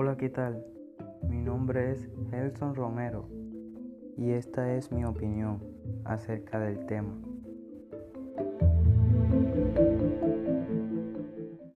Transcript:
Hola, ¿qué tal? Mi nombre es Gelson Romero y esta es mi opinión acerca del tema.